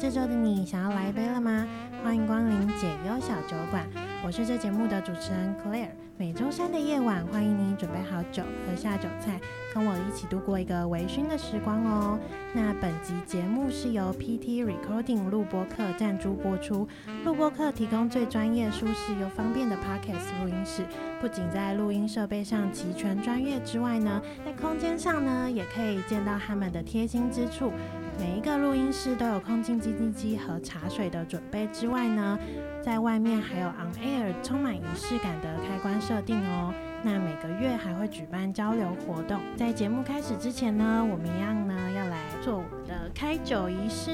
这周的你想要来一杯了吗？欢迎光临解忧小酒馆，我是这节目的主持人 Claire。每周三的夜晚，欢迎你准备好酒，喝下酒菜，跟我一起度过一个微醺的时光哦。那本集节目是由 PT Recording 录播客赞助播出。录播客提供最专业、舒适又方便的 Podcast 录音室，不仅在录音设备上齐全专业之外呢，在空间上呢，也可以见到他们的贴心之处。每一个录音室都有空气清净机和茶水的准备之外呢，在外面还有 On Air 充满仪式感的开关设定哦。那每个月还会举办交流活动。在节目开始之前呢，我们一样呢要来做我们的开酒仪式。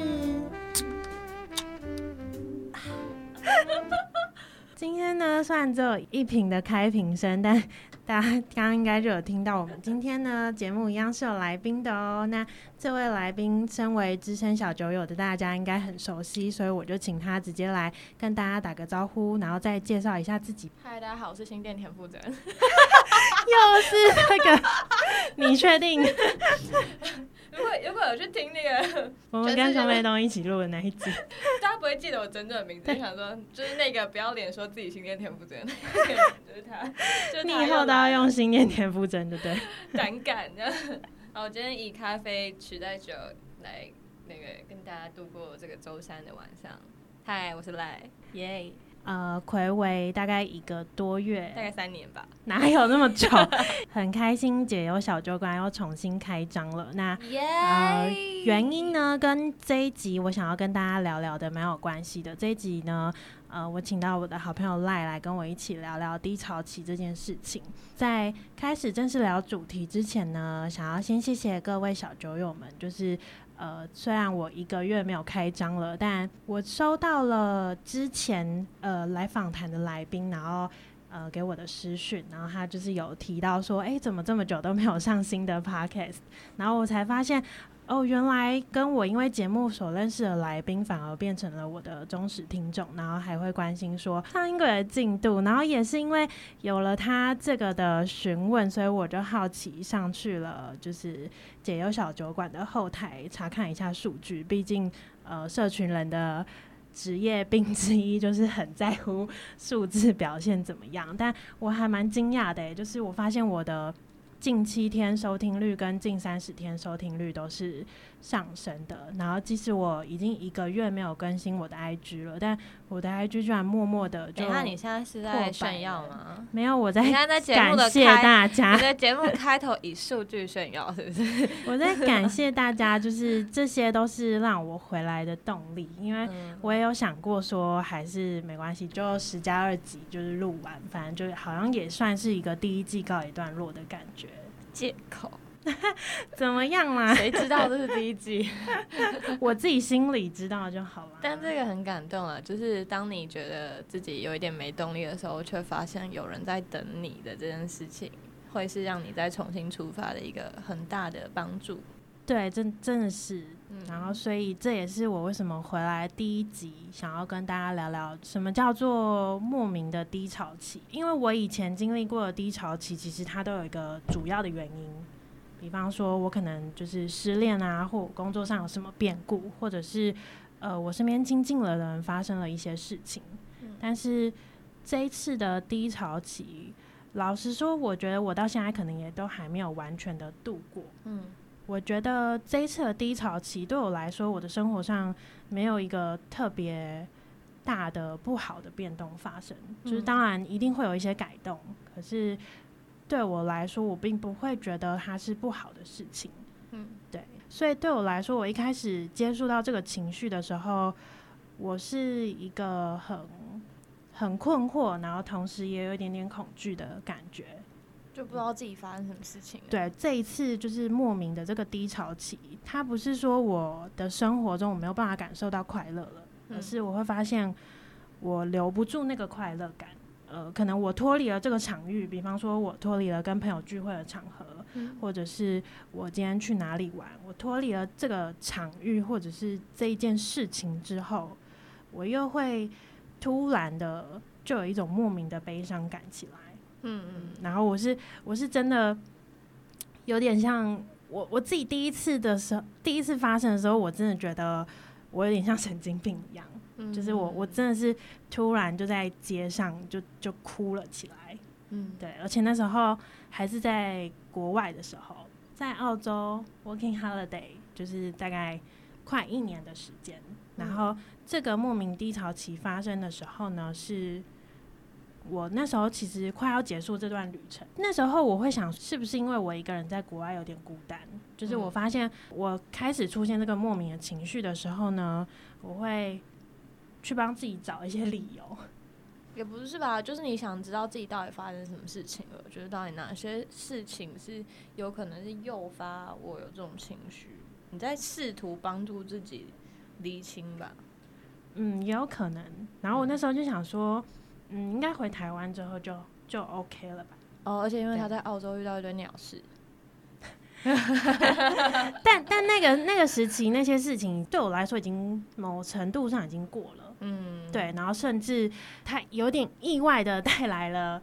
今天呢，虽然只有一瓶的开瓶声，但大家 刚刚应该就有听到，我们今天呢节目一样是有来宾的哦。那这位来宾身为资深小酒友的大家应该很熟悉，所以我就请他直接来跟大家打个招呼，然后再介绍一下自己。嗨，大家好，我是新店田馥甄。又是那个，你确定？如果如果有去听那个，我们跟熊美东一起录的那一集，大家不会记得我真正的名字，就想说就是那个不要脸说自己心念田馥甄，就是他，就你以后都要用心念田馥甄，对不对？胆敢的。好，我今天以咖啡取代酒来那个跟大家度过这个周三的晚上。嗨，我是赖，耶。呃，暌违大概一个多月，大概三年吧，哪有那么久？很开心，解忧小酒馆又重新开张了。那呃，原因呢，跟这一集我想要跟大家聊聊的蛮有关系的。这一集呢，呃，我请到我的好朋友赖来跟我一起聊聊低潮期这件事情。在开始正式聊主题之前呢，想要先谢谢各位小酒友们，就是。呃，虽然我一个月没有开张了，但我收到了之前呃来访谈的来宾，然后呃给我的私讯，然后他就是有提到说，哎，怎么这么久都没有上新的 podcast，然后我才发现。哦，原来跟我因为节目所认识的来宾，反而变成了我的忠实听众，然后还会关心说上一个的进度，然后也是因为有了他这个的询问，所以我就好奇上去了，就是解忧小酒馆的后台查看一下数据。毕竟，呃，社群人的职业病之一就是很在乎数字表现怎么样，但我还蛮惊讶的，就是我发现我的。近七天收听率跟近三十天收听率都是上升的，然后即使我已经一个月没有更新我的 IG 了，但我的 IG 居然默默的就……那你现在是在炫耀吗？没有，我在。你看在在节目的开，感谢大家。你的节目开头以数据炫耀，是不是？我在感谢大家，就是这些都是让我回来的动力，因为我也有想过说，还是没关系，就十加二集就是录完，反正就好像也算是一个第一季告一段落的感觉。借口，怎么样啦？谁知道这是第一季？我自己心里知道就好了。但这个很感动啊，就是当你觉得自己有一点没动力的时候，却发现有人在等你的这件事情，会是让你再重新出发的一个很大的帮助。对，真真的是。嗯、然后，所以这也是我为什么回来第一集想要跟大家聊聊什么叫做莫名的低潮期。因为我以前经历过的低潮期，其实它都有一个主要的原因。比方说，我可能就是失恋啊，或工作上有什么变故，或者是呃，我身边亲近的人发生了一些事情。嗯、但是这一次的低潮期，老实说，我觉得我到现在可能也都还没有完全的度过。嗯。我觉得这一次的低潮期对我来说，我的生活上没有一个特别大的不好的变动发生。嗯、就是当然一定会有一些改动，可是对我来说，我并不会觉得它是不好的事情。嗯，对。所以对我来说，我一开始接触到这个情绪的时候，我是一个很很困惑，然后同时也有一点点恐惧的感觉。就不知道自己发生什么事情。对，这一次就是莫名的这个低潮期，它不是说我的生活中我没有办法感受到快乐了，而是我会发现我留不住那个快乐感。呃，可能我脱离了这个场域，比方说我脱离了跟朋友聚会的场合，或者是我今天去哪里玩，我脱离了这个场域或者是这一件事情之后，我又会突然的就有一种莫名的悲伤感起来。嗯嗯，然后我是我是真的有点像我我自己第一次的时候，第一次发生的时候，我真的觉得我有点像神经病一样，嗯、就是我我真的是突然就在街上就就哭了起来，嗯，对，而且那时候还是在国外的时候，在澳洲 working holiday，就是大概快一年的时间，然后这个莫名低潮期发生的时候呢是。我那时候其实快要结束这段旅程，那时候我会想，是不是因为我一个人在国外有点孤单？就是我发现我开始出现这个莫名的情绪的时候呢，我会去帮自己找一些理由。也不是吧，就是你想知道自己到底发生什么事情了，就是到底哪些事情是有可能是诱发我有这种情绪？你在试图帮助自己厘清吧？嗯，也有可能。然后我那时候就想说。嗯，应该回台湾之后就就 OK 了吧？哦，而且因为他在澳洲遇到一堆鸟事，但但那个那个时期那些事情对我来说已经某程度上已经过了，嗯，对，然后甚至他有点意外的 带来了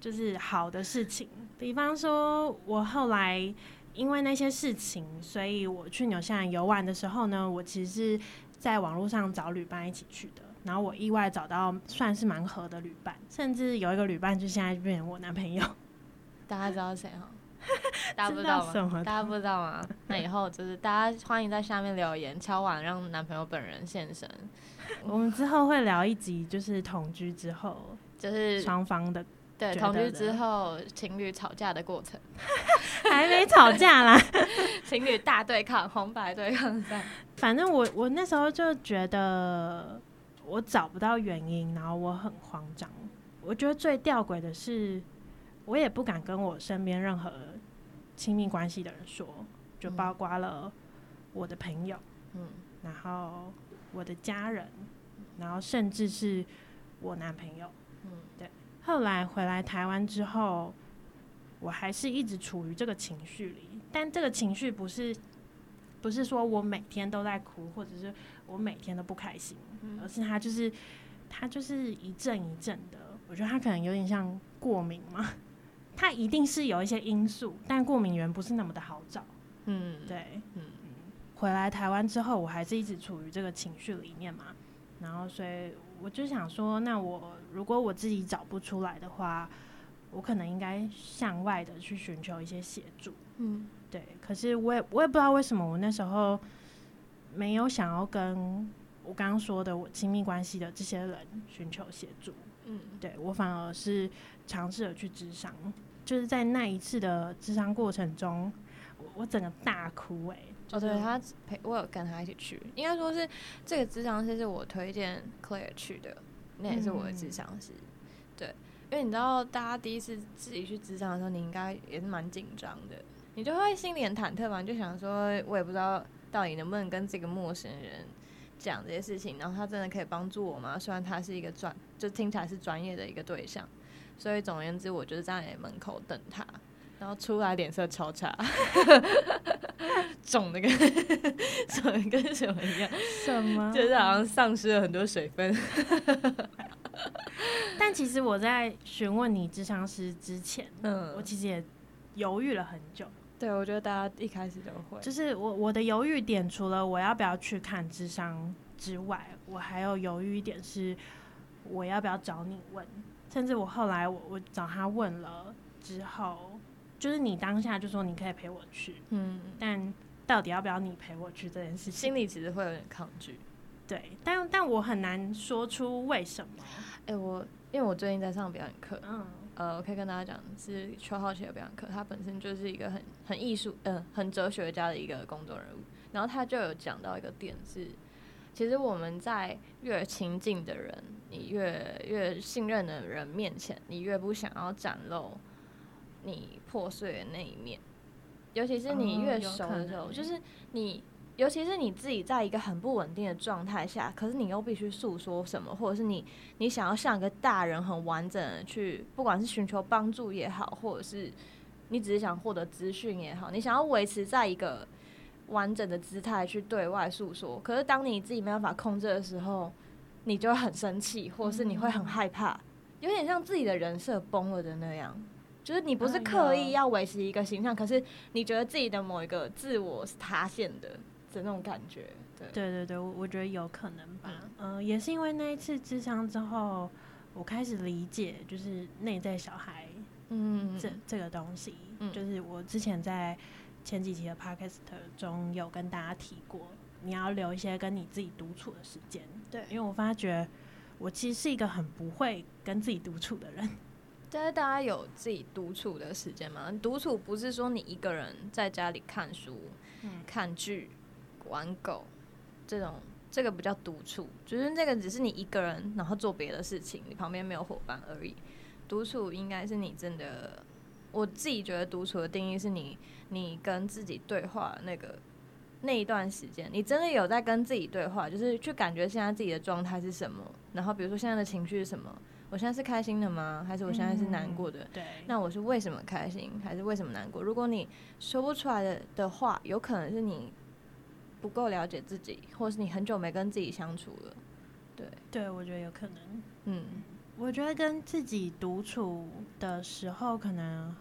就是好的事情，比方说我后来因为那些事情，所以我去纽西兰游玩的时候呢，我其实是在网络上找旅伴一起去的。然后我意外找到算是蛮合的旅伴，甚至有一个旅伴就现在变成我男朋友。大家知道谁哈？大家不知道吗？大家不知道吗？那以后就是大家欢迎在下面留言敲碗，让男朋友本人现身。我们之后会聊一集，就是同居之后，就是双方的对同居之后情侣吵架的过程。还没吵架啦，情侣大对抗，红白对抗赛。反正我我那时候就觉得。我找不到原因，然后我很慌张。我觉得最吊诡的是，我也不敢跟我身边任何亲密关系的人说，就包括了我的朋友，嗯，然后我的家人，然后甚至是我男朋友，嗯，对。后来回来台湾之后，我还是一直处于这个情绪里，但这个情绪不是。不是说我每天都在哭，或者是我每天都不开心，嗯、而是他就是他就是一阵一阵的。我觉得他可能有点像过敏嘛，他一定是有一些因素，但过敏源不是那么的好找。嗯，对。回来台湾之后，我还是一直处于这个情绪里面嘛，然后所以我就想说，那我如果我自己找不出来的话，我可能应该向外的去寻求一些协助。嗯。对，可是我也我也不知道为什么我那时候没有想要跟我刚刚说的我亲密关系的这些人寻求协助。嗯，对，我反而是尝试着去咨商，就是在那一次的咨商过程中，我我整个大哭哎、欸。哦，对，他陪我有跟他一起去，应该说是这个智商师是我推荐 Claire 去的，那也是我的智商师。嗯、对，因为你知道，大家第一次自己去智商的时候，你应该也是蛮紧张的。你就会心里很忐忑嘛，你就想说，我也不知道到底能不能跟这个陌生人讲这些事情，然后他真的可以帮助我吗？虽然他是一个专，就听起来是专业的一个对象，所以总而言之，我就是站在门口等他，然后出来脸色超差，肿的跟肿的跟什么一样？什么？就是好像丧失了很多水分。但其实我在询问你智商师之前，嗯，我其实也犹豫了很久。对，我觉得大家一开始都会，就是我我的犹豫点，除了我要不要去看智商之外，我还有犹豫一点是，我要不要找你问，甚至我后来我我找他问了之后，就是你当下就说你可以陪我去，嗯，但到底要不要你陪我去这件事情，心里其实会有点抗拒，对，但但我很难说出为什么，哎、欸，我因为我最近在上表演课，嗯。呃，我可以跟大家讲，是邱浩奇的表演课，他本身就是一个很很艺术，嗯、呃，很哲学家的一个公众人物。然后他就有讲到一个点是，其实我们在越亲近的人，你越越信任的人面前，你越不想要展露你破碎的那一面，尤其是你越熟的时候，就是你。尤其是你自己在一个很不稳定的状态下，可是你又必须诉说什么，或者是你你想要像一个大人很完整的去，不管是寻求帮助也好，或者是你只是想获得资讯也好，你想要维持在一个完整的姿态去对外诉说。可是当你自己没办法控制的时候，你就会很生气，或者是你会很害怕，有点像自己的人设崩了的那样。就是你不是刻意要维持一个形象，可是你觉得自己的某一个自我是塌陷的。的那种感觉。对对对对，我我觉得有可能吧。嗯、呃，也是因为那一次智商之后，我开始理解就是内在小孩，嗯，这这个东西，嗯，就是我之前在前几期的 podcast 中有跟大家提过，你要留一些跟你自己独处的时间。对，因为我发觉我其实是一个很不会跟自己独处的人。但是大家有自己独处的时间吗？独处不是说你一个人在家里看书、嗯、看剧、玩狗这种，这个不叫独处，就是这个只是你一个人，然后做别的事情，你旁边没有伙伴而已。独处应该是你真的，我自己觉得独处的定义是你，你跟自己对话那个那一段时间，你真的有在跟自己对话，就是去感觉现在自己的状态是什么，然后比如说现在的情绪是什么。我现在是开心的吗？还是我现在是难过的？嗯、对，那我是为什么开心，还是为什么难过？如果你说不出来的的话，有可能是你不够了解自己，或是你很久没跟自己相处了。对，对，我觉得有可能。嗯，我觉得跟自己独处的时候，可能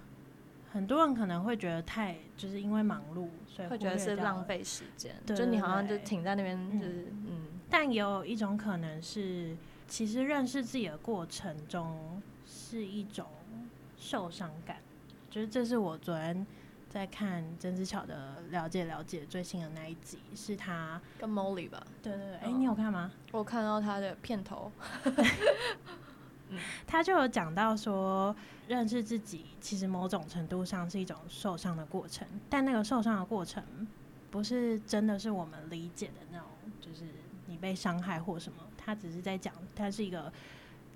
很多人可能会觉得太，就是因为忙碌，所以会觉得是浪费时间。就你好像就停在那边，就是嗯，嗯。但也有一种可能是。其实认识自己的过程中是一种受伤感，就是这是我昨天在看曾之乔的《了解了解》最新的那一集，是他跟 Molly 吧？对对对，哎、欸，你有看吗？我看到他的片头，他就有讲到说，认识自己其实某种程度上是一种受伤的过程，但那个受伤的过程不是真的是我们理解的那种，就是你被伤害或什么。他只是在讲，他是一个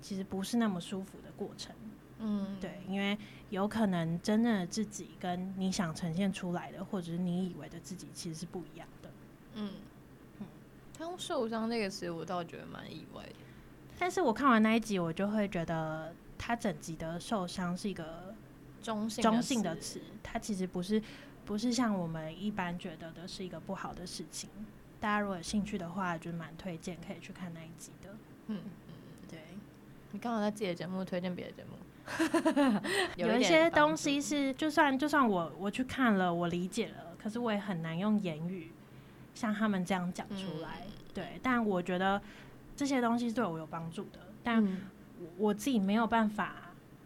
其实不是那么舒服的过程，嗯，对，因为有可能真正的自己跟你想呈现出来的，或者是你以为的自己，其实是不一样的，嗯嗯。他用受伤那个词，我倒觉得蛮意外的。但是我看完那一集，我就会觉得他整集的受伤是一个中性中性的词，它其实不是不是像我们一般觉得的是一个不好的事情。大家如果有兴趣的话，就蛮推荐可以去看那一集的。嗯嗯，对。你刚好在自己的节目推荐别的节目，有一些东西是，就算就算我我去看了，我理解了，可是我也很难用言语像他们这样讲出来。嗯、对，但我觉得这些东西是对我有帮助的，但我自己没有办法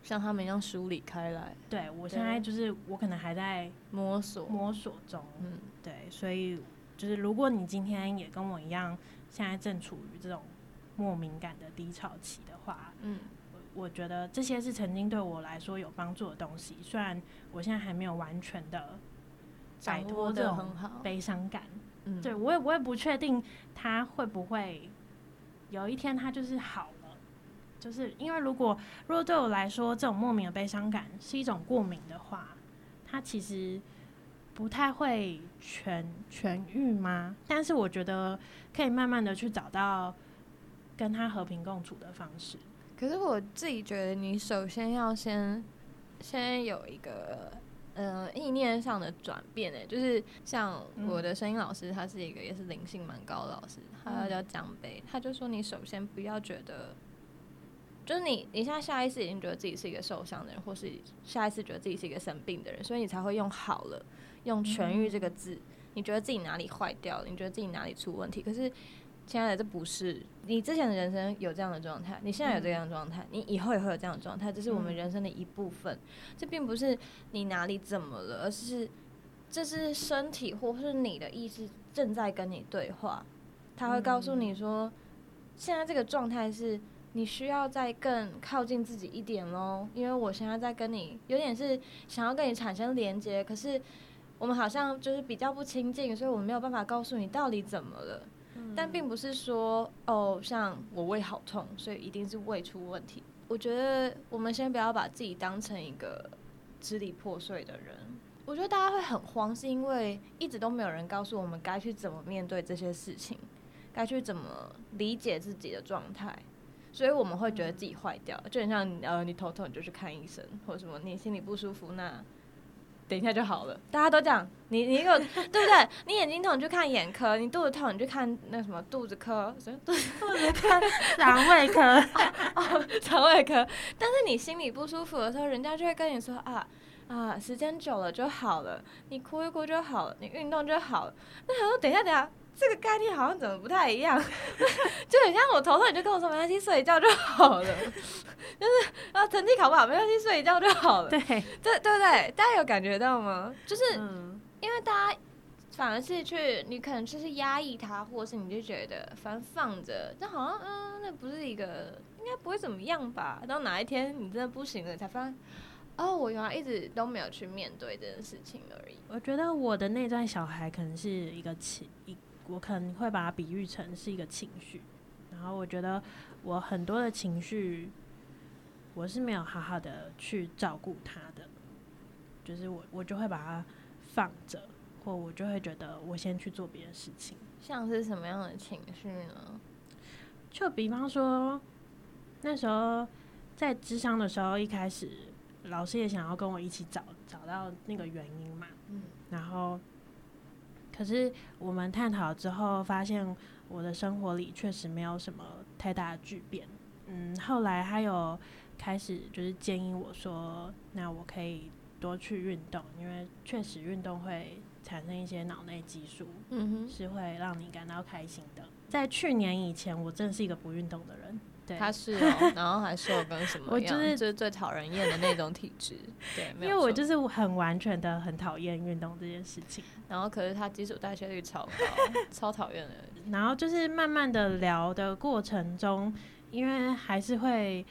像他们一样梳理开来。对，我现在就是我可能还在摸索摸索中。嗯，对，所以。就是如果你今天也跟我一样，现在正处于这种莫名感的低潮期的话，嗯，我我觉得这些是曾经对我来说有帮助的东西。虽然我现在还没有完全的摆脱这种悲伤感，嗯，对我也我也不确定它会不会有一天它就是好了。就是因为如果如果对我来说这种莫名的悲伤感是一种过敏的话，它其实。不太会痊痊愈吗？但是我觉得可以慢慢的去找到跟他和平共处的方式。可是我自己觉得，你首先要先先有一个嗯、呃、意念上的转变诶，就是像我的声音老师，他是一个也是灵性蛮高的老师，他叫江北，他就说你首先不要觉得，就是你你现在下意识已经觉得自己是一个受伤的人，或是下意识觉得自己是一个生病的人，所以你才会用好了。用痊愈这个字，你觉得自己哪里坏掉了？你觉得自己哪里出问题？可是，亲爱的，这不是你之前的人生有这样的状态，你现在有这样的状态，你以后也会有这样的状态，这是我们人生的一部分。这并不是你哪里怎么了，而是这是身体或是你的意识正在跟你对话，他会告诉你说，现在这个状态是你需要再更靠近自己一点喽，因为我现在在跟你有点是想要跟你产生连接，可是。我们好像就是比较不亲近，所以我们没有办法告诉你到底怎么了。嗯。但并不是说哦，像我胃好痛，所以一定是胃出问题。我觉得我们先不要把自己当成一个支离破碎的人。我觉得大家会很慌，是因为一直都没有人告诉我们该去怎么面对这些事情，该去怎么理解自己的状态，所以我们会觉得自己坏掉。就很像呃，你头痛你就去看医生，或者什么你心里不舒服那。等一下就好了，大家都这样你你有 对不对？你眼睛痛你去看眼科，你肚子痛你去看那什么肚子科，什么肚子科，肠胃科哦，肠胃科。但是你心里不舒服的时候，人家就会跟你说啊啊，时间久了就好了，你哭一哭就好了，你运动就好了。那他说等一下等一下，这个概念好像怎么不太一样？就很像我头痛，你就跟我说没关系，睡一觉就好了。就是啊，成绩考不好没关系，睡一觉就好了。对对对不对？大家有感觉到吗？就是、嗯、因为大家反而是去，你可能就是压抑他，或者是你就觉得反正放着，但好像嗯，那不是一个，应该不会怎么样吧？到哪一天你真的不行了，才发现。哦，我原来一直都没有去面对这件事情而已。我觉得我的那段小孩可能是一个情，一我可能会把它比喻成是一个情绪。然后我觉得我很多的情绪，我是没有好好的去照顾他的，就是我我就会把它放着，或我就会觉得我先去做别的事情。像是什么样的情绪呢？就比方说那时候在智商的时候，一开始。老师也想要跟我一起找找到那个原因嘛，嗯，然后，可是我们探讨之后发现，我的生活里确实没有什么太大的巨变，嗯，后来他有开始就是建议我说，那我可以多去运动，因为确实运动会产生一些脑内激素，嗯哼，是会让你感到开心的。在去年以前，我真的是一个不运动的人。对他是哦，然后还瘦跟什么样？我就是就是最讨人厌的那种体质。对，因为我就是很完全的很讨厌运动这件事情。然后可是他基础代谢率超高，超讨厌的。然后就是慢慢的聊的过程中，因为还是会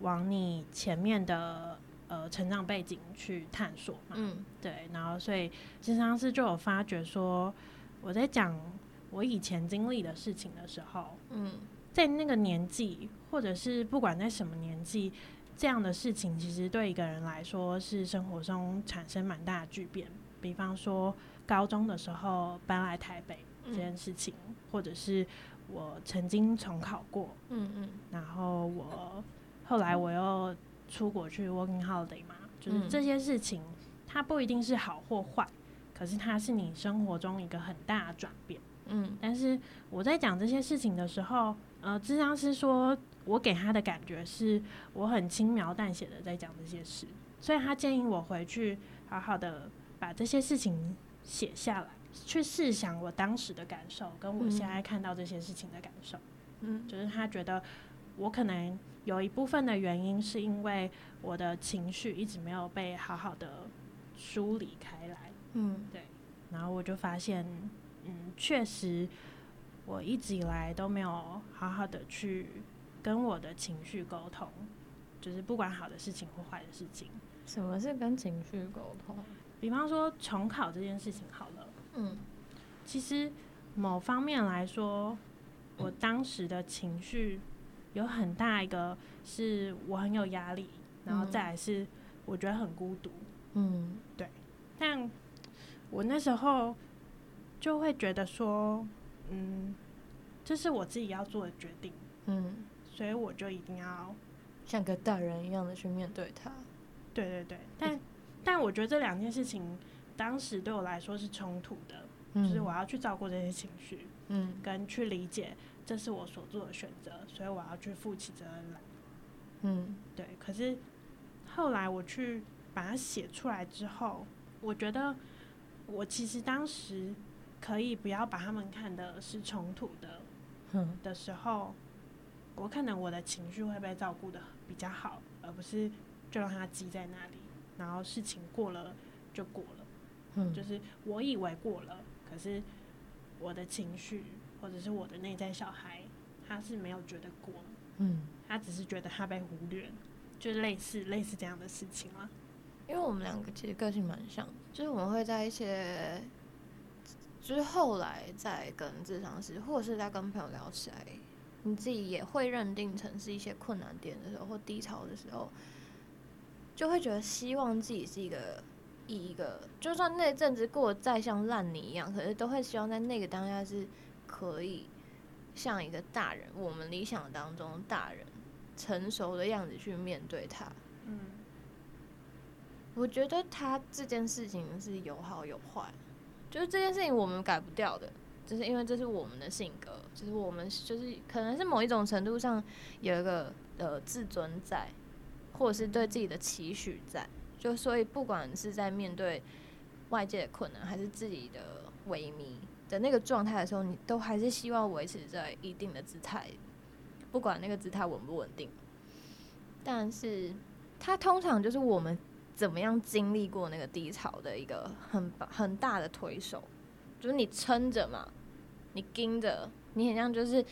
往你前面的呃成长背景去探索嘛。嗯，对。然后所以经常是就有发觉说，我在讲我以前经历的事情的时候，嗯。在那个年纪，或者是不管在什么年纪，这样的事情其实对一个人来说是生活中产生蛮大的巨变。比方说，高中的时候搬来台北这件事情，嗯、或者是我曾经重考过，嗯嗯，然后我后来我又出国去 working holiday 嘛，就是这些事情，它不一定是好或坏，可是它是你生活中一个很大的转变。嗯，但是我在讲这些事情的时候。呃，智商师说，我给他的感觉是我很轻描淡写的在讲这些事，所以他建议我回去好好的把这些事情写下来，去试想我当时的感受，跟我现在看到这些事情的感受。嗯，就是他觉得我可能有一部分的原因是因为我的情绪一直没有被好好的梳理开来。嗯，对。然后我就发现，嗯，确实。我一直以来都没有好好的去跟我的情绪沟通，就是不管好的事情或坏的事情。什么是跟情绪沟通？比方说重考这件事情好了，嗯，其实某方面来说，我当时的情绪有很大一个是我很有压力，然后再来是我觉得很孤独，嗯，对。但我那时候就会觉得说。嗯，这是我自己要做的决定。嗯，所以我就一定要像个大人一样的去面对它。对对对，但但我觉得这两件事情当时对我来说是冲突的，嗯，就是我要去照顾这些情绪，嗯，跟去理解这是我所做的选择，所以我要去负起责任来。嗯，对。可是后来我去把它写出来之后，我觉得我其实当时。可以不要把他们看的是冲突的，嗯，的时候，我可能我的情绪会被照顾的比较好，而不是就让它积在那里，然后事情过了就过了，嗯，就是我以为过了，可是我的情绪或者是我的内在小孩，他是没有觉得过，嗯，他只是觉得他被忽略，就类似类似这样的事情了。因为我们两个其实个性蛮像，就是我们会在一些。就是后来在跟智商师，或者是在跟朋友聊起来，你自己也会认定成是一些困难点的时候，或低潮的时候，就会觉得希望自己是一个以一个，就算那阵子过得再像烂泥一样，可是都会希望在那个当下是可以像一个大人，我们理想当中大人成熟的样子去面对他。嗯，我觉得他这件事情是有好有坏。就是这件事情我们改不掉的，就是因为这是我们的性格，就是我们就是可能是某一种程度上有一个呃自尊在，或者是对自己的期许在，就所以不管是在面对外界的困难，还是自己的萎靡的那个状态的时候，你都还是希望维持在一定的姿态，不管那个姿态稳不稳定。但是它通常就是我们怎么样经历过那个低潮的一个很很大的推手，就是你撑着嘛，你盯着，你很像就是。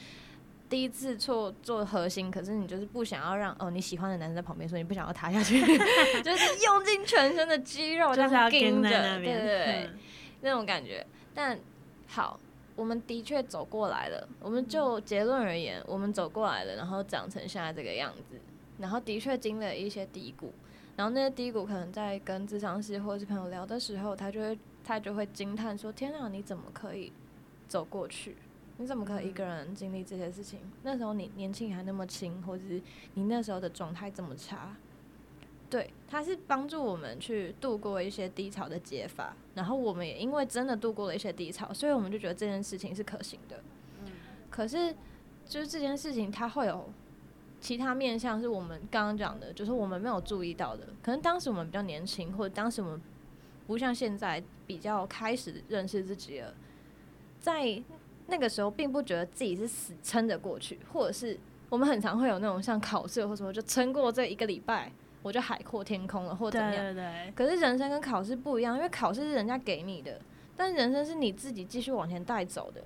第一次做做核心，可是你就是不想要让哦你喜欢的男生在旁边，所以你不想要塌下去，就是用尽全身的肌肉这样盯着，对对对，嗯、那种感觉。但好，我们的确走过来了。我们就结论而言，我们走过来了，然后长成现在这个样子。然后的确经历了一些低谷，然后那些低谷可能在跟智商师或者是朋友聊的时候，他就会他就会惊叹说：“天哪，你怎么可以走过去？”你怎么可以一个人经历这些事情？嗯、那时候你年轻还那么轻，或者是你那时候的状态这么差，对，他是帮助我们去度过一些低潮的解法。然后我们也因为真的度过了一些低潮，所以我们就觉得这件事情是可行的。嗯、可是就是这件事情，它会有其他面向，是我们刚刚讲的，就是我们没有注意到的。可能当时我们比较年轻，或者当时我们不像现在比较开始认识自己了，在。那个时候并不觉得自己是死撑着过去，或者是我们很常会有那种像考试或什么，就撑过这一个礼拜，我就海阔天空了，或者怎么样。对对对。可是人生跟考试不一样，因为考试是人家给你的，但人生是你自己继续往前带走的，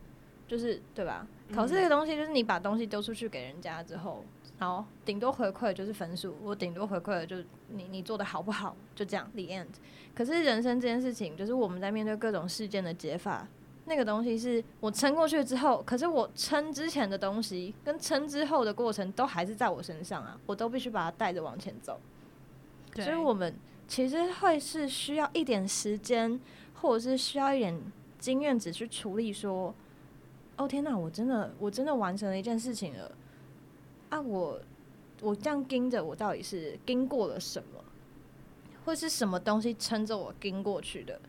就是对吧？考试这个东西就是你把东西丢出去给人家之后，然后顶多回馈就是分数，我顶多回馈的就是你你做的好不好，就这样，the end。可是人生这件事情，就是我们在面对各种事件的解法。那个东西是我撑过去之后，可是我撑之前的东西跟撑之后的过程都还是在我身上啊，我都必须把它带着往前走。所以，我们其实会是需要一点时间，或者是需要一点经验只去处理。说，哦天哪，我真的我真的完成了一件事情了啊！我我这样盯着，我到底是盯过了什么，或是什么东西撑着我盯过去的，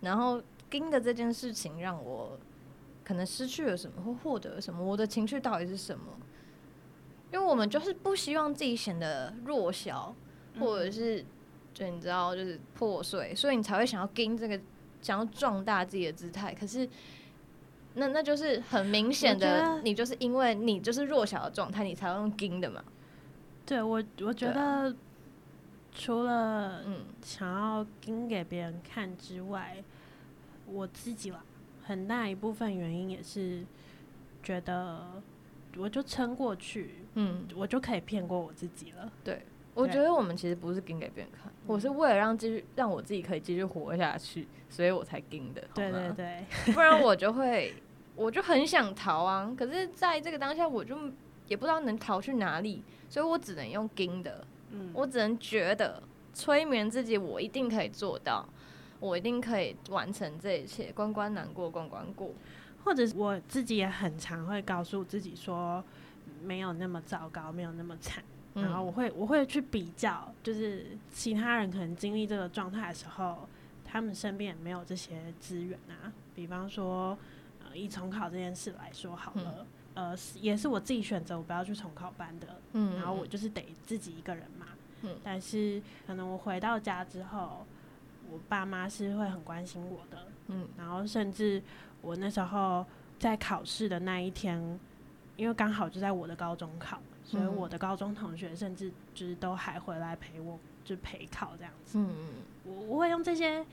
然后。盯的这件事情让我可能失去了什么或获得了什么，我的情绪到底是什么？因为我们就是不希望自己显得弱小，或者是就你知道就是破碎，所以你才会想要盯这个，想要壮大自己的姿态。可是那那就是很明显的，你就是因为你就是弱小的状态，你才要用盯的嘛。对我，我觉得除了嗯想要盯给别人看之外。我自己啦，很大一部分原因也是觉得，我就撑过去，嗯，我就可以骗过我自己了。对，我觉得我们其实不是盯给别人看，嗯、我是为了让继续让我自己可以继续活下去，所以我才盯的。对对 对，不然我就会，我就很想逃啊。可是在这个当下，我就也不知道能逃去哪里，所以我只能用盯的。嗯，我只能觉得催眠自己，我一定可以做到。我一定可以完成这一切，关关难过关关过。或者是我自己也很常会告诉自己说，没有那么糟糕，没有那么惨。嗯、然后我会我会去比较，就是其他人可能经历这个状态的时候，他们身边也没有这些资源啊。比方说，呃，以重考这件事来说好了，嗯、呃，也是我自己选择我不要去重考班的。嗯，然后我就是得自己一个人嘛。嗯，但是可能我回到家之后。我爸妈是会很关心我的，嗯，然后甚至我那时候在考试的那一天，因为刚好就在我的高中考，所以我的高中同学甚至就是都还回来陪我，就陪考这样子。嗯嗯，我我会用这些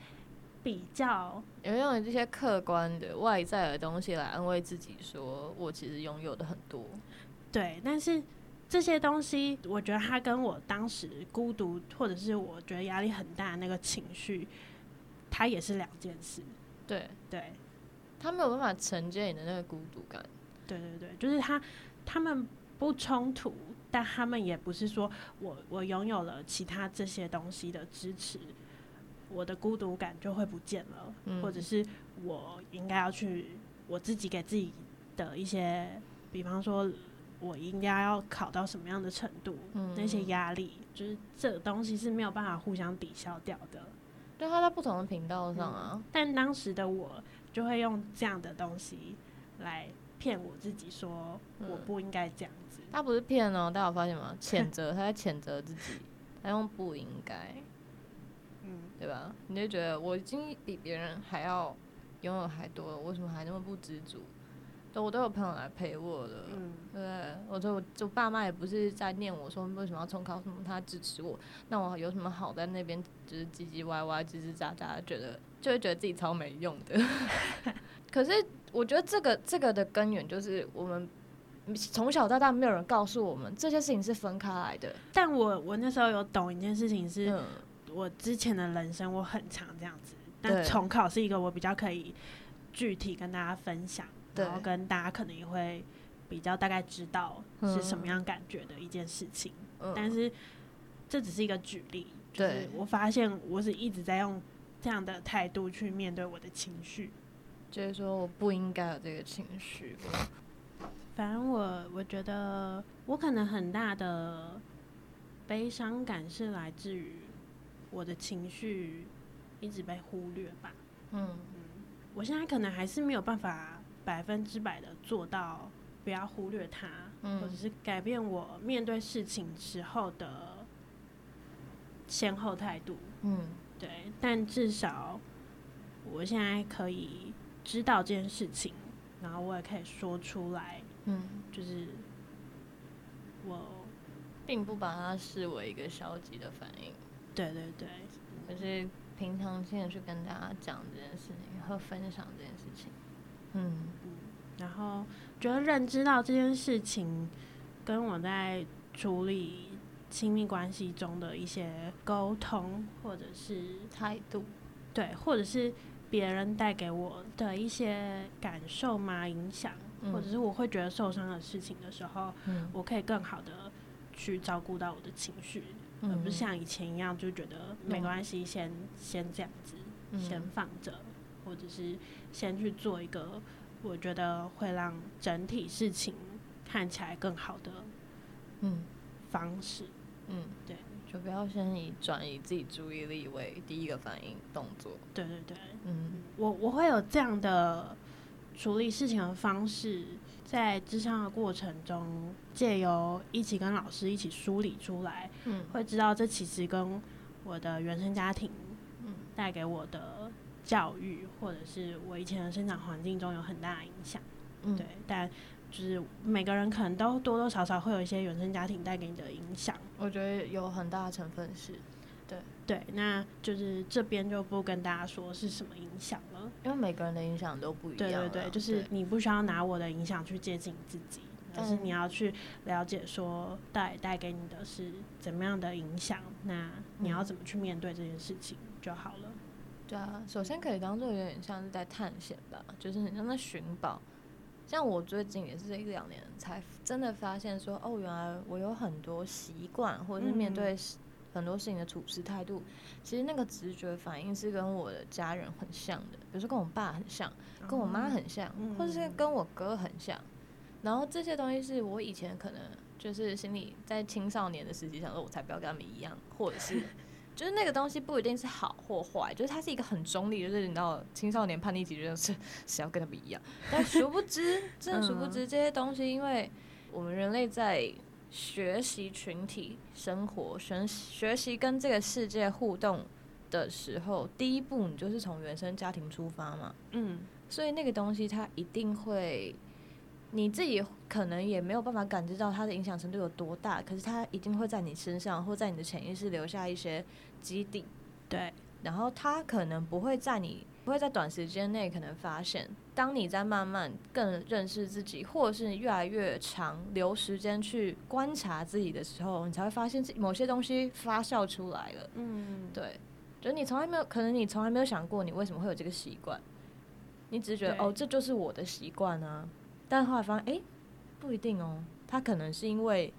比较，也会用这些客观的外在的东西来安慰自己，说我其实拥有的很多。对，但是。这些东西，我觉得它跟我当时孤独，或者是我觉得压力很大的那个情绪，它也是两件事。对对，他没有办法承接你的那个孤独感。对对对，就是他他们不冲突，但他们也不是说我我拥有了其他这些东西的支持，我的孤独感就会不见了，嗯、或者是我应该要去我自己给自己的一些，比方说。我应该要考到什么样的程度？嗯、那些压力，就是这个东西是没有办法互相抵消掉的。对，他在不同的频道上啊、嗯。但当时的我就会用这样的东西来骗我自己，说我不应该这样子。他不是骗哦，大家有发现吗？谴责，他在谴责自己，他用不应该。嗯，对吧？你就觉得我已经比别人还要拥有还多了，为什么还那么不知足？都我都有朋友来陪我的，嗯，对，我说我就爸妈也不是在念我说为什么要重考什么，他支持我，那我有什么好在那边就是唧唧歪歪、吱吱喳喳，觉得就会觉得自己超没用的。可是我觉得这个这个的根源就是我们从小到大没有人告诉我们这些事情是分开来的。但我我那时候有懂一件事情是，嗯、我之前的人生我很常这样子，但重考是一个我比较可以具体跟大家分享。然后跟大家可能也会比较大概知道是什么样感觉的一件事情，嗯、但是这只是一个举例。就是，我发现我是一直在用这样的态度去面对我的情绪，就是说我不应该有这个情绪。反正我我觉得我可能很大的悲伤感是来自于我的情绪一直被忽略吧。嗯嗯，我现在可能还是没有办法。百分之百的做到，不要忽略它，嗯、或者是改变我面对事情时候的先后态度。嗯，对。但至少我现在可以知道这件事情，然后我也可以说出来。嗯，就是我并不把它视为一个消极的反应。对对对，可是平常心的去跟大家讲这件事情和分享这件事情。嗯。嗯，然后觉得认知到这件事情，跟我在处理亲密关系中的一些沟通，或者是态度，对，或者是别人带给我的一些感受嘛，影响，嗯、或者是我会觉得受伤的事情的时候，嗯、我可以更好的去照顾到我的情绪，嗯、而不是像以前一样就觉得没关系，先、嗯、先这样子，嗯、先放着。或者是先去做一个我觉得会让整体事情看起来更好的嗯。方式嗯，对，就不要先以转移自己注意力为第一个反应动作。对对对，嗯，我我会有这样的处理事情的方式，在智商的过程中，借由一起跟老师一起梳理出来，嗯，会知道这其实跟我的原生家庭嗯带给我的。教育或者是我以前的生长环境中有很大的影响，嗯，对，但就是每个人可能都多多少少会有一些原生家庭带给你的影响。我觉得有很大的成分是，对对，那就是这边就不跟大家说是什么影响了，因为每个人的影响都不一样。对对对，就是你不需要拿我的影响去接近自己，而是你要去了解说带带给你的是怎么样的影响，那你要怎么去面对这件事情就好了。对啊，首先可以当做有点像是在探险吧，就是很像在寻宝。像我最近也是这一两年才真的发现说，哦，原来我有很多习惯，或者是面对很多事情的处事态度，嗯、其实那个直觉反应是跟我的家人很像的，比如说跟我爸很像，跟我妈很像，嗯、或者是跟我哥很像。然后这些东西是我以前可能就是心里在青少年的时期想说，我才不要跟他们一样，或者是。就是那个东西不一定是好或坏，就是它是一个很中立，就是你知道青少年叛逆期就是谁要跟他们一样，但殊不知，真的殊不知这些东西，因为我们人类在学习群体生活、学学习跟这个世界互动的时候，第一步你就是从原生家庭出发嘛，嗯，所以那个东西它一定会。你自己可能也没有办法感知到它的影响程度有多大，可是它一定会在你身上或在你的潜意识留下一些基地，对。然后它可能不会在你不会在短时间内可能发现，当你在慢慢更认识自己，或者是越来越长留时间去观察自己的时候，你才会发现某些东西发酵出来了。嗯，对。就你从来没有可能你从来没有想过你为什么会有这个习惯，你只是觉得哦，这就是我的习惯啊。但后来发现，哎、欸，不一定哦。他可能是因为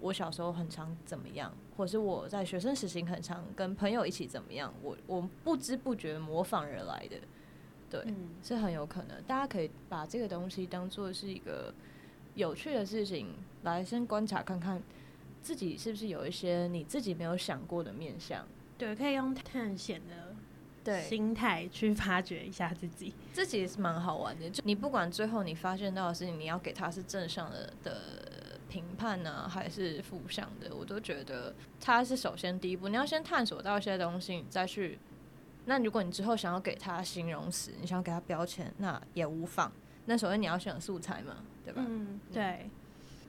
我小时候很常怎么样，或是我在学生时期很常跟朋友一起怎么样，我我不知不觉模仿而来的，对，嗯、是很有可能。大家可以把这个东西当做是一个有趣的事情来先观察看看，自己是不是有一些你自己没有想过的面相。对，可以用探险的。对，心态去发掘一下自己，自己也是蛮好玩的。就你不管最后你发现到的事情，你要给他是正向的的评判呢，还是负向的，我都觉得它是首先第一步，你要先探索到一些东西，你再去。那如果你之后想要给它形容词，你想要给它标签，那也无妨。那首先你要选素材嘛，对吧？嗯，对。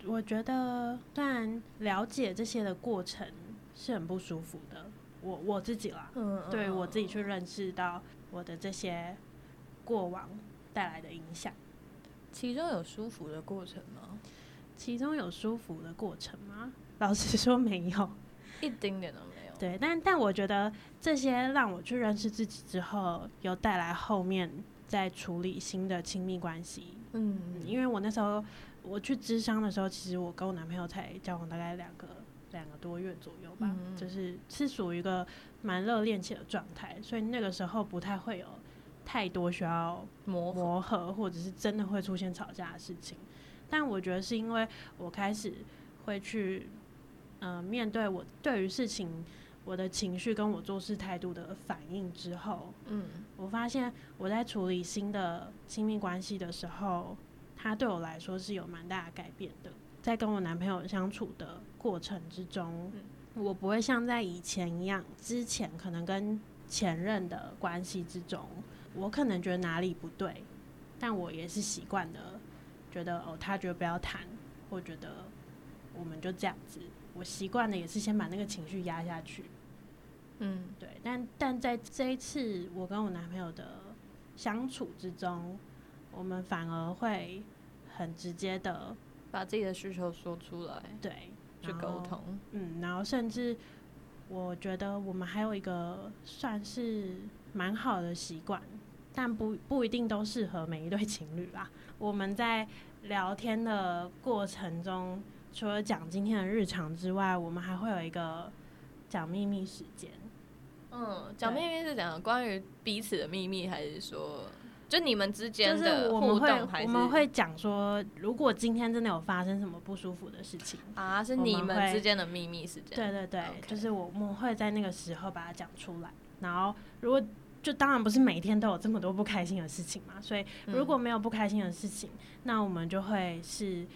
我觉得，虽然了解这些的过程是很不舒服的，我我自己啦，嗯，对我自己去认识到我的这些过往带来的影响。其中有舒服的过程吗？其中有舒服的过程吗？老实说，没有，一丁点都没有。对，但但我觉得这些让我去认识自己之后，有带来后面在处理新的亲密关系。嗯，因为我那时候我去咨商的时候，其实我跟我男朋友才交往大概两个两个多月左右吧，嗯、就是是属于一个蛮热恋期的状态，所以那个时候不太会有。太多需要磨磨合，或者是真的会出现吵架的事情，但我觉得是因为我开始会去，呃，面对我对于事情我的情绪跟我做事态度的反应之后，嗯，我发现我在处理新的亲密关系的时候，它对我来说是有蛮大的改变的。在跟我男朋友相处的过程之中，我不会像在以前一样，之前可能跟前任的关系之中。我可能觉得哪里不对，但我也是习惯的，觉得哦，他觉得不要谈，或觉得我们就这样子。我习惯的也是先把那个情绪压下去。嗯，对。但但在这一次我跟我男朋友的相处之中，我们反而会很直接的把自己的需求说出来，对，去沟通。嗯，然后甚至我觉得我们还有一个算是蛮好的习惯。但不不一定都适合每一对情侣啦。我们在聊天的过程中，除了讲今天的日常之外，我们还会有一个讲秘密时间。嗯，讲秘密是讲关于彼此的秘密，还是说就你们之间的互动？还是我们会讲说，如果今天真的有发生什么不舒服的事情啊，是你们之间的秘密时间。对对对，Okay. 就是我们会在那个时候把它讲出来。然后如果就当然不是每天都有这么多不开心的事情嘛，所以如果没有不开心的事情，嗯、那我们就会是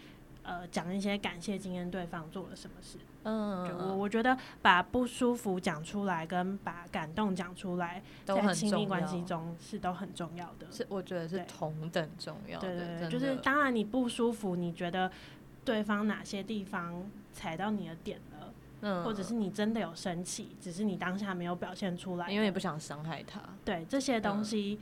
呃讲一些感谢今天对方做了什么事。嗯，我我觉得把不舒服讲出来跟把感动讲出来，在亲密关系中是都很重要的。是我觉得是同等重要对对对，就是当然你不舒服，你觉得对方哪些地方踩到你的点？嗯，或者是你真的有生气，只是你当下没有表现出来，因为你不想伤害他。对，这些东西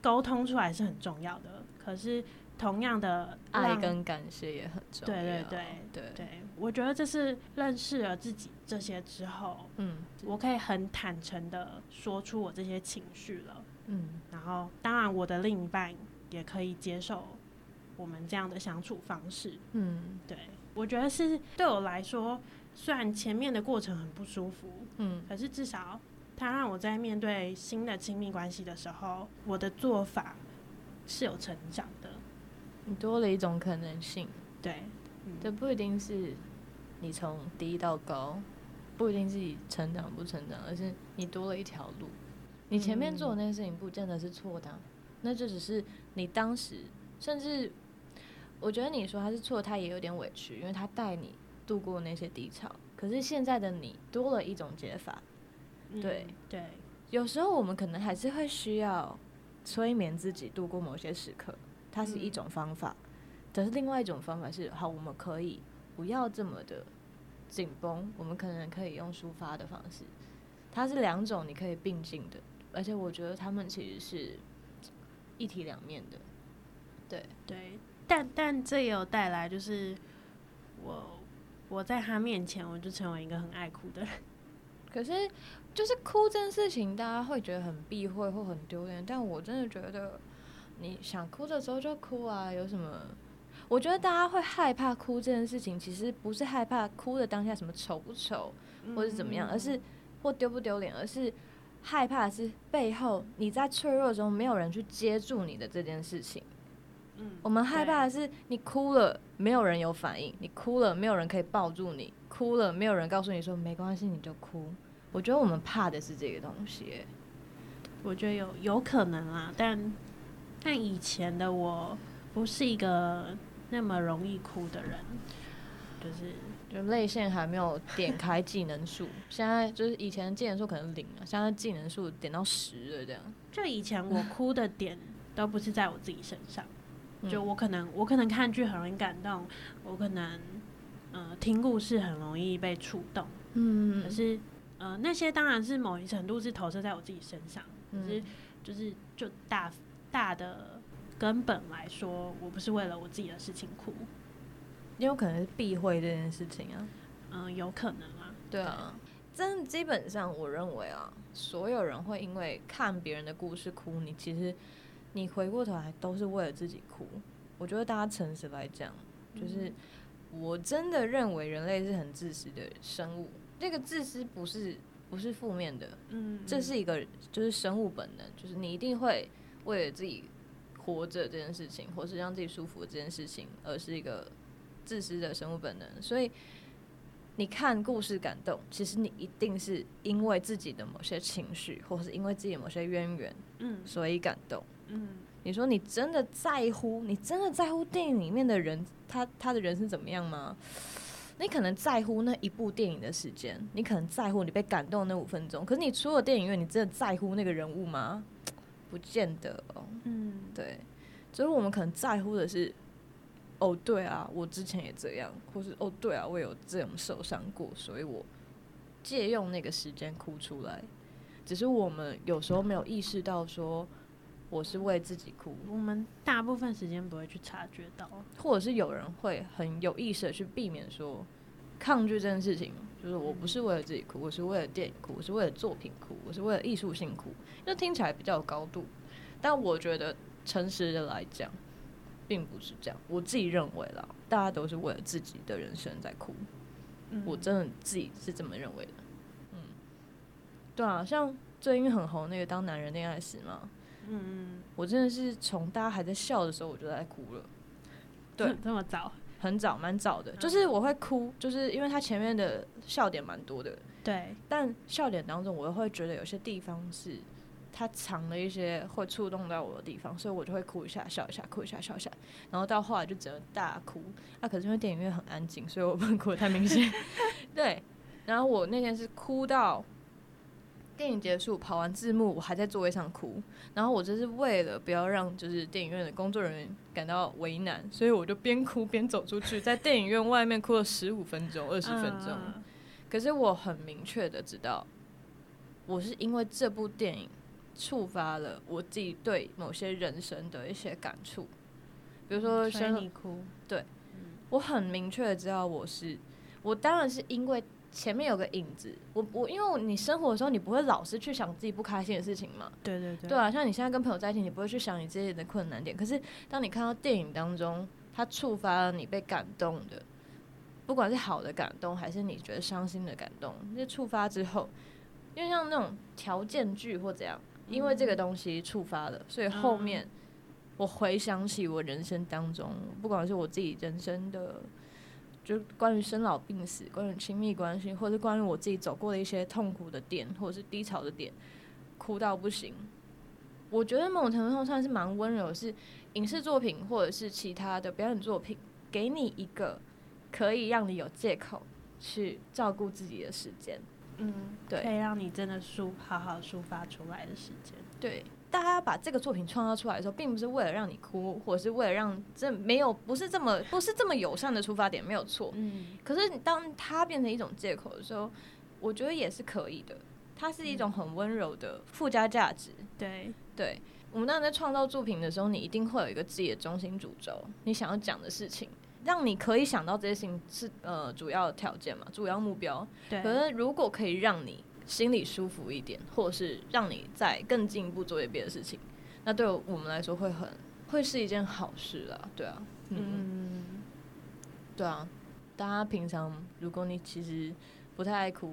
沟通出来是很重要的。嗯、可是同样的爱跟感谢也很重要。对对对对对，我觉得这是认识了自己这些之后，嗯，我可以很坦诚的说出我这些情绪了。嗯，然后当然我的另一半也可以接受我们这样的相处方式。嗯，对，我觉得是对我来说。虽然前面的过程很不舒服，嗯，可是至少他让我在面对新的亲密关系的时候，我的做法是有成长的。你多了一种可能性，对，嗯，这不一定是你从低到高，不一定是你成长不成长，而是你多了一条路。你前面做的那些事情不见得是错的，那就只是你当时，甚至我觉得你说他是错，他也有点委屈，因为他带你。度过那些低潮，可是现在的你多了一种解法，对、嗯、对，有时候我们可能还是会需要催眠自己度过某些时刻，它是一种方法，嗯、但是另外一种方法是，好，我们可以不要这么的紧绷，我们可能可以用抒发的方式，它是两种你可以并进的，而且我觉得他们其实是一体两面的，对。对，但但这也有带来就是我。我在他面前，我就成为一个很爱哭的人。可是，就是哭这件事情，大家会觉得很避讳或很丢脸。但我真的觉得，你想哭的时候就哭啊，有什么？我觉得大家会害怕哭这件事情，其实不是害怕哭的当下什么丑不丑，或是怎么样，而是或丢不丢脸，而是害怕的是背后你在脆弱中没有人去接住你的这件事情。嗯，我们害怕的是你哭了，没有人有反应；你哭了，没有人可以抱住你；哭了，没有人告诉你说没关系，你就哭。我觉得我们怕的是这个东西。我觉得有有可能啊，但但以前的我不是一个那么容易哭的人，就是就泪腺还没有点开技能树，现在就是以前技能树可能零了，现在技能树点到十了这样。就以前我哭的点都不是在我自己身上，就我可能我可能看剧很容易感动，我可能呃听故事很容易被触动，嗯，可是呃那些当然是某一程度是投射在我自己身上，可是就是就大大的根本来说，我不是为了我自己的事情哭。也有可能是避讳这件事情啊，嗯，有可能啊，对啊，真基本上我认为啊，所有人会因为看别人的故事哭，你其实你回过头来都是为了自己哭。我觉得大家诚实来讲，就是我真的认为人类是很自私的生物，这个自私不是不是负面的，嗯，这是一个就是生物本能，就是你一定会为了自己活着这件事情，或是让自己舒服这件事情，而是一个。自私的生物本能，所以你看故事感动，其实你一定是因为自己的某些情绪，或者是因为自己的某些渊源，嗯，所以感动，嗯。你说你真的在乎，你真的在乎电影里面的人，他他的人是怎么样吗？你可能在乎那一部电影的时间，你可能在乎你被感动那五分钟，可是你出了电影院，你真的在乎那个人物吗？不见得哦，嗯，对，所以我们可能在乎的是。哦，对啊，我之前也这样，或是哦，对啊，我有这样受伤过，所以我借用那个时间哭出来。只是我们有时候没有意识到，说我是为自己哭。我们大部分时间不会去察觉到，或者是有人会很有意识的去避免说抗拒这件事情。就是我不是为了自己哭，我是为了电影哭，我是为了作品哭，我是为了艺术性哭。那听起来比较有高度，但我觉得诚实的来讲。并不是这样，我自己认为啦，大家都是为了自己的人生在哭，嗯、我真的自己是这么认为的。嗯，对啊，像最近很红那个《当男人恋爱时》嘛，嗯嗯，我真的是从大家还在笑的时候我就在哭了。对，这么早，很早，蛮早的，就是我会哭，就是因为他前面的笑点蛮多的，对，但笑点当中我又会觉得有些地方是。他藏了一些会触动到我的地方，所以我就会哭一下、笑一下、哭一下、笑一下，然后到后来就只能大哭。啊，可是因为电影院很安静，所以我不能哭得太明显。对，然后我那天是哭到电影结束、跑完字幕，我还在座位上哭。然后我这是为了不要让就是电影院的工作人员感到为难，所以我就边哭边走出去，在电影院外面哭了十五分钟、二十分钟。可是我很明确的知道，我是因为这部电影。触发了我自己对某些人生的一些感触，比如说，所以你哭，对，嗯、我很明确的知道我是，我当然是因为前面有个影子，我我因为你生活的时候你不会老是去想自己不开心的事情嘛，对对对，对啊，像你现在跟朋友在一起，你不会去想你自己的困难点，可是当你看到电影当中，它触发了你被感动的，不管是好的感动还是你觉得伤心的感动，那触发之后，因为像那种条件剧或怎样。因为这个东西触发了，所以后面我回想起我人生当中，不管是我自己人生的，就关于生老病死，关于亲密关系，或者是关于我自己走过的一些痛苦的点，或者是低潮的点，哭到不行。我觉得某种程度上算是蛮温柔，是影视作品或者是其他的表演作品，给你一个可以让你有借口去照顾自己的时间。嗯，对，可以让你真的抒好好抒发出来的时间。对，大家把这个作品创造出来的时候，并不是为了让你哭，或者是为了让这没有不是这么不是这么友善的出发点，没有错。嗯，可是当它变成一种借口的时候，我觉得也是可以的。它是一种很温柔的附加价值。对对，我们当然在创造作品的时候，你一定会有一个自己的中心主轴，你想要讲的事情。让你可以想到这些事情是呃主要的条件嘛，主要目标。对。可是如果可以让你心里舒服一点，或者是让你再更进一步做一些别的事情，那对我们来说会很会是一件好事啦。对啊。嗯。对啊。大家平常如果你其实不太爱哭，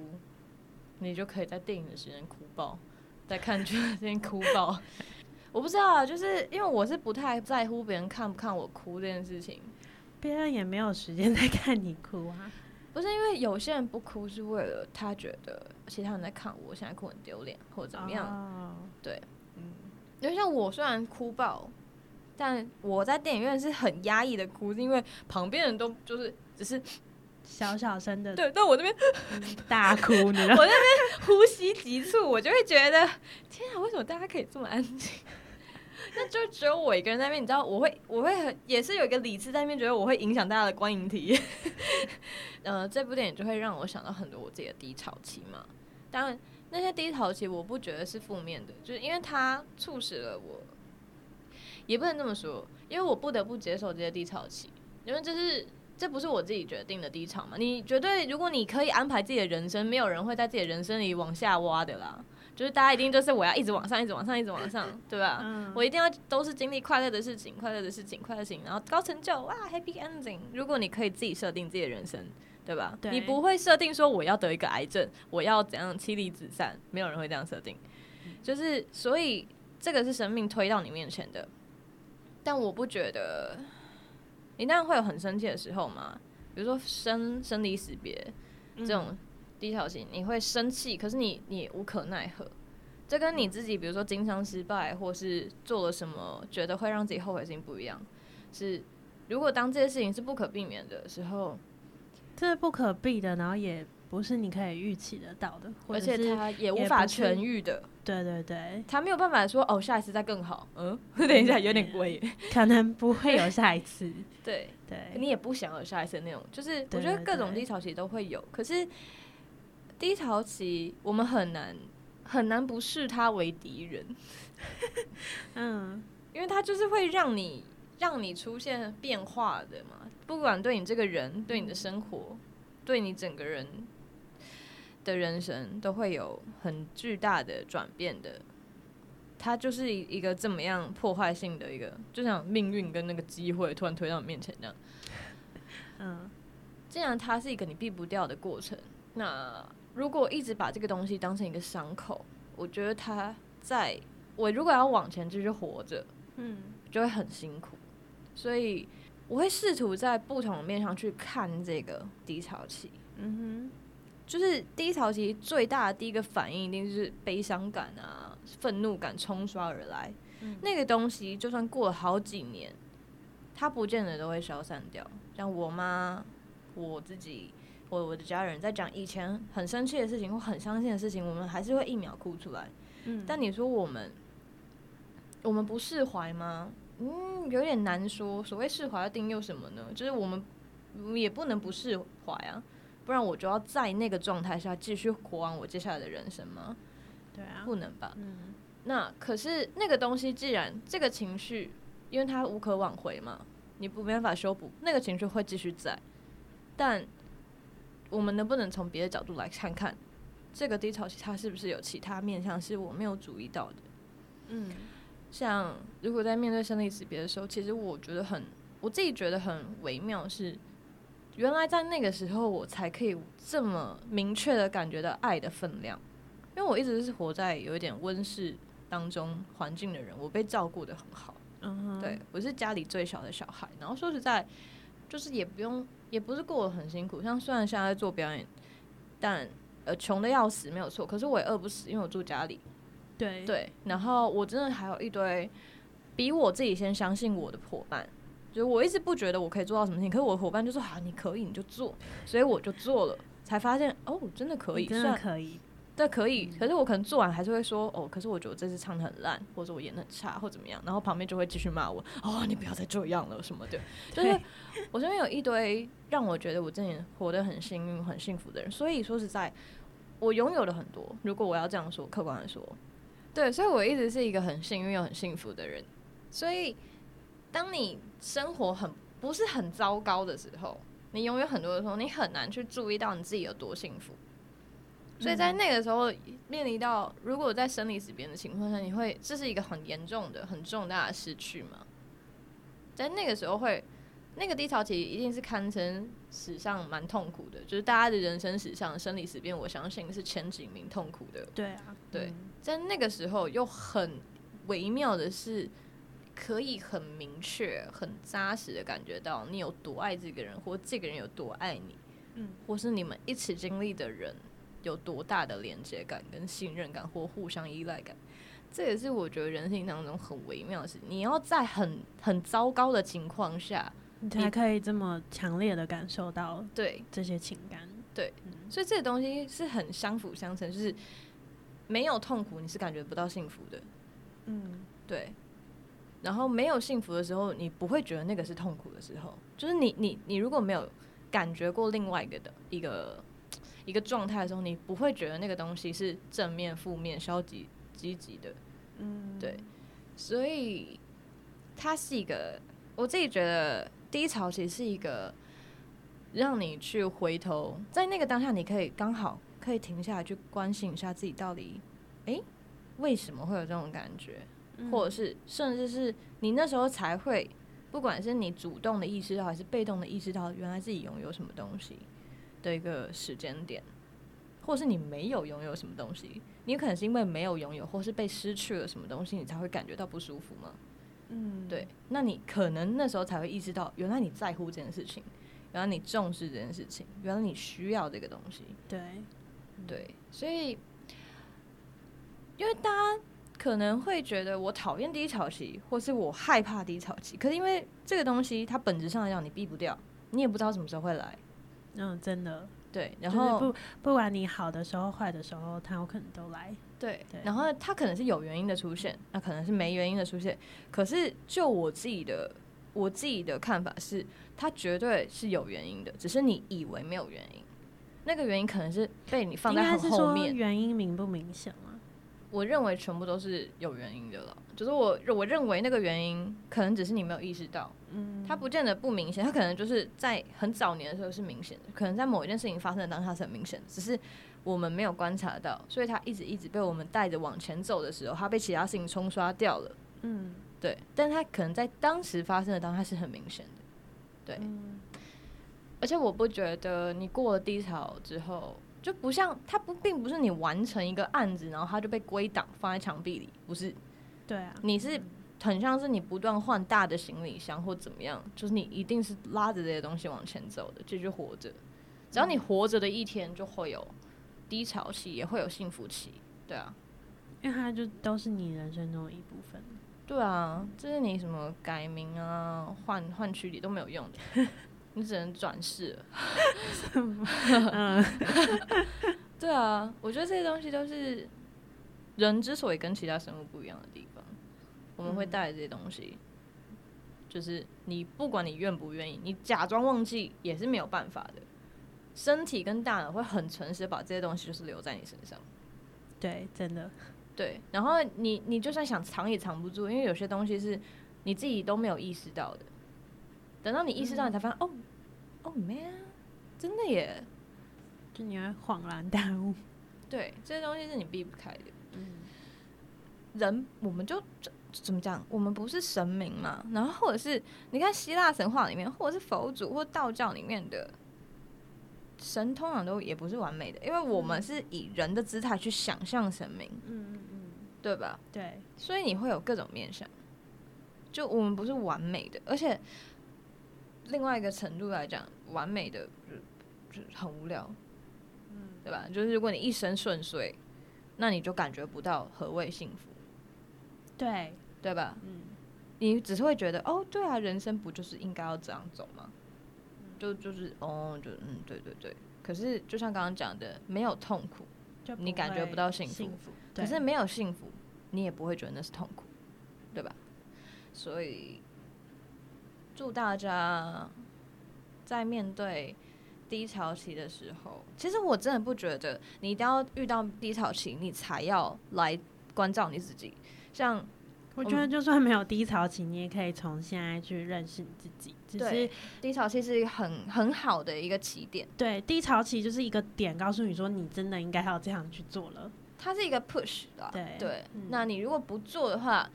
你就可以在电影的时间哭爆，在看剧的时间哭爆。我不知道啊，就是因为我是不太在乎别人看不看我哭这件事情。别人也没有时间在看你哭啊，不是因为有些人不哭是为了他觉得其他人在看我，现在哭很丢脸或者怎么样。Oh. 对，嗯，因为像我虽然哭爆，但我在电影院是很压抑的哭，是因为旁边人都就是只是小小声的，对，但我这边大哭，你知道？我那边呼吸急促，我就会觉得，天啊，为什么大家可以这么安静？那就只有我一个人在那边，你知道，我会，我会很，也是有一个理智在那边，觉得我会影响大家的观影体验。呃，这部电影就会让我想到很多我自己的低潮期嘛。当然，那些低潮期我不觉得是负面的，就是因为它促使了我，也不能这么说，因为我不得不接受这些低潮期，因为这是。这不是我自己决定的低潮嘛？你绝对，如果你可以安排自己的人生，没有人会在自己的人生里往下挖的啦。就是大家一定就是我要一直往上，一直往上，一直往上，对吧？嗯、我一定要都是经历快乐的事情，快乐的事情，快乐事情，然后高成就哇，happy ending。如果你可以自己设定自己的人生，对吧？对，你不会设定说我要得一个癌症，我要怎样妻离子散，没有人会这样设定。就是所以这个是生命推到你面前的，但我不觉得。你那样会有很生气的时候吗？比如说生生离死别这种低潮期，你会生气，可是你你无可奈何。这跟你自己，比如说经商失败，或是做了什么觉得会让自己后悔的事情不一样。是如果当这些事情是不可避免的时候，这是不可避的，然后也不是你可以预期得到的，而且它也无法痊愈的。对对对，他没有办法说哦，下一次再更好。嗯，等一下有点贵，可能不会有下一次。对对，你也不想有下一次那种，就是我觉得各种低潮期都会有，可是低潮期我们很难很难不视他为敌人。嗯，因为他就是会让你让你出现变化的嘛，不管对你这个人，对你的生活，对你整个人。的人生都会有很巨大的转变的，它就是一个这么样破坏性的一个，就像命运跟那个机会突然推到你面前这样。嗯，既然它是一个你避不掉的过程，那如果一直把这个东西当成一个伤口，我觉得它在我如果要往前继续活着，嗯，就会很辛苦。所以我会试图在不同的面上去看这个低潮期。嗯哼。就是低潮期最大的第一个反应，一定是悲伤感啊、愤怒感冲刷而来。嗯、那个东西就算过了好几年，它不见得都会消散掉。像我妈、我自己、我我的家人在讲以前很生气的事情或很伤心的事情，我们还是会一秒哭出来。嗯、但你说我们，我们不释怀吗？嗯，有点难说。所谓释怀要定义又什么呢？就是我们也不能不释怀啊。不然我就要在那个状态下继续活完我接下来的人生吗？对啊，不能吧。嗯，那可是那个东西，既然这个情绪，因为它无可挽回嘛，你不没办法修补，那个情绪会继续在。但我们能不能从别的角度来看看，这个低潮期它是不是有其他面向是我没有注意到的？嗯，像如果在面对生离死别的时候，其实我觉得很，我自己觉得很微妙是。原来在那个时候，我才可以这么明确的感觉到爱的分量，因为我一直是活在有一点温室当中环境的人，我被照顾的很好。嗯，对，我是家里最小的小孩，然后说实在，就是也不用，也不是过得很辛苦。像虽然现在在做表演，但呃穷的要死没有错，可是我也饿不死，因为我住家里。对对，然后我真的还有一堆比我自己先相信我的伙伴。就我一直不觉得我可以做到什么事情，可是我的伙伴就说：“啊，你可以，你就做。”所以我就做了，才发现哦，真的可以，真的可以，对，可以。可是我可能做完还是会说：“哦，可是我觉得这次唱的很烂，或者我演的很差，或怎么样。”然后旁边就会继续骂我：“哦，你不要再这样了什么的。”就是我身边有一堆让我觉得我真的活得很幸运、很幸福的人。所以说实在，我拥有了很多。如果我要这样说，客观来说，对，所以我一直是一个很幸运又很幸福的人。所以。当你生活很不是很糟糕的时候，你拥有很多的时候，你很难去注意到你自己有多幸福。所以在那个时候，面临到如果在生离死别的情况下，你会这是一个很严重的、很重大的失去吗？在那个时候会，那个低潮期一定是堪称史上蛮痛苦的，就是大家的人生史上生离死别，我相信是前几名痛苦的。对啊，对，在那个时候又很微妙的是。可以很明确、很扎实的感觉到你有多爱这个人，或这个人有多爱你，嗯，或是你们一起经历的人有多大的连接感跟信任感，或互相依赖感。这也是我觉得人性当中很微妙的事。你要在很很糟糕的情况下，你才可以这么强烈的感受到对这些情感。对，嗯、所以这个东西是很相辅相成，就是没有痛苦，你是感觉不到幸福的。嗯，对。然后没有幸福的时候，你不会觉得那个是痛苦的时候。就是你你你如果没有感觉过另外一个的一个一个状态的时候，你不会觉得那个东西是正面、负面、消极、积极的。嗯，对。所以它是一个，我自己觉得低潮其实是一个。让你去回头，在那个当下，你可以刚好可以停下来去关心一下自己到底，诶、欸，为什么会有这种感觉，嗯、或者是甚至是你那时候才会，不管是你主动的意识到还是被动的意识到，原来自己拥有什么东西的一个时间点，或是你没有拥有什么东西，你可能是因为没有拥有，或是被失去了什么东西，你才会感觉到不舒服吗？嗯，对，那你可能那时候才会意识到，原来你在乎这件事情。原来你重视这件事情，原来你需要这个东西。对，对，所以，因为大家可能会觉得我讨厌低潮期，或是我害怕低潮期，可是因为这个东西它本质上来讲你避不掉，你也不知道什么时候会来。嗯，真的。对，然后不不管你好的时候、坏的时候，他有可能都来。对，对，然后他可能是有原因的出现，那可能是没原因的出现。可是就我自己的。我自己的看法是，他绝对是有原因的，只是你以为没有原因。那个原因可能是被你放在很后面。原因明不明显吗？我认为全部都是有原因的了。就是我我认为那个原因可能只是你没有意识到，嗯，它不见得不明显，它可能就是在很早年的时候是明显的，可能在某一件事情发生的当下是很明显的，只是我们没有观察到，所以它一直一直被我们带着往前走的时候，它被其他事情冲刷掉了，嗯。对，但它可能在当时发生的当下是很明显的，对。嗯、而且我不觉得你过了低潮之后，就不像他不，并不是你完成一个案子，然后他就被归档放在墙壁里，不是。对啊。你是很像是你不断换大的行李箱或怎么样，就是你一定是拉着这些东西往前走的，继续活着。只要你活着的一天，就会有低潮期，也会有幸福期。对啊，因为它就都是你人生中的一部分。对啊，这是你什么改名啊、换换区里都没有用的，你只能转世 对啊，我觉得这些东西都是人之所以跟其他生物不一样的地方。我们会带来这些东西，就是你不管你愿不愿意，你假装忘记也是没有办法的。身体跟大脑会很诚实的把这些东西就是留在你身上。对，真的。对，然后你你就算想藏也藏不住，因为有些东西是你自己都没有意识到的。等到你意识到，你才发现，嗯、哦，哦，man，真的耶，就你会恍然大悟。对，这些东西是你避不开的。嗯，人我们就怎么讲？我们不是神明嘛？然后或者是你看希腊神话里面，或者是佛祖或道教里面的。神通常都也不是完美的，因为我们是以人的姿态去想象神明，嗯嗯嗯，对吧？对，所以你会有各种面相。就我们不是完美的，而且另外一个程度来讲，完美的就就很无聊，嗯，对吧？就是如果你一生顺遂，那你就感觉不到何谓幸福，对对吧？嗯，你只是会觉得哦，对啊，人生不就是应该要这样走吗？就就是哦，就嗯，对对对。可是就像刚刚讲的，没有痛苦，你感觉不到幸福。幸福。可是没有幸福，你也不会觉得那是痛苦，对吧？所以祝大家在面对低潮期的时候，其实我真的不觉得你一定要遇到低潮期，你才要来关照你自己。像。我觉得就算没有低潮期，你也可以从现在去认识你自己。只是低潮期是一个很很好的一个起点。对，低潮期就是一个点，告诉你说你真的应该要这样去做了。它是一个 push 的。对对，嗯、那你如果不做的话，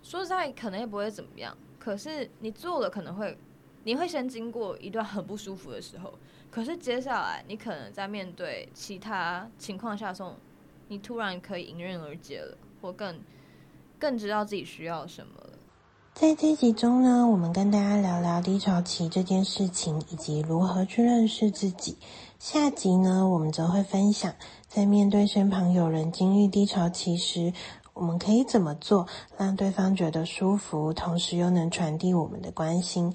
说实在可能也不会怎么样。可是你做了，可能会你会先经过一段很不舒服的时候。可是接下来你可能在面对其他情况下的时候，你突然可以迎刃而解了，或更。更知道自己需要什么了。在这集中呢，我们跟大家聊聊低潮期这件事情，以及如何去认识自己。下集呢，我们则会分享，在面对身旁有人经历低潮期时，我们可以怎么做，让对方觉得舒服，同时又能传递我们的关心。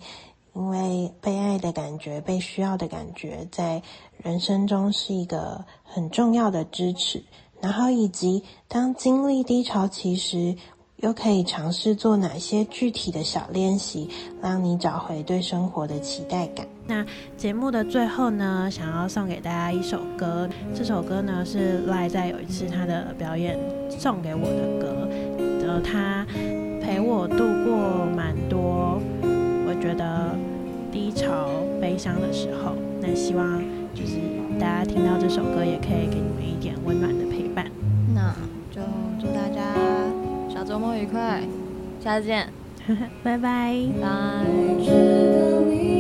因为被爱的感觉、被需要的感觉，在人生中是一个很重要的支持。然后，以及当经历低潮期时，又可以尝试做哪些具体的小练习，让你找回对生活的期待感。那节目的最后呢，想要送给大家一首歌。这首歌呢是赖在有一次他的表演送给我的歌。呃，他陪我度过蛮多我觉得低潮、悲伤的时候。那希望就是大家听到这首歌，也可以给你们一点温暖的陪伴。那就祝大家。小周末愉快，下次见，拜拜，拜。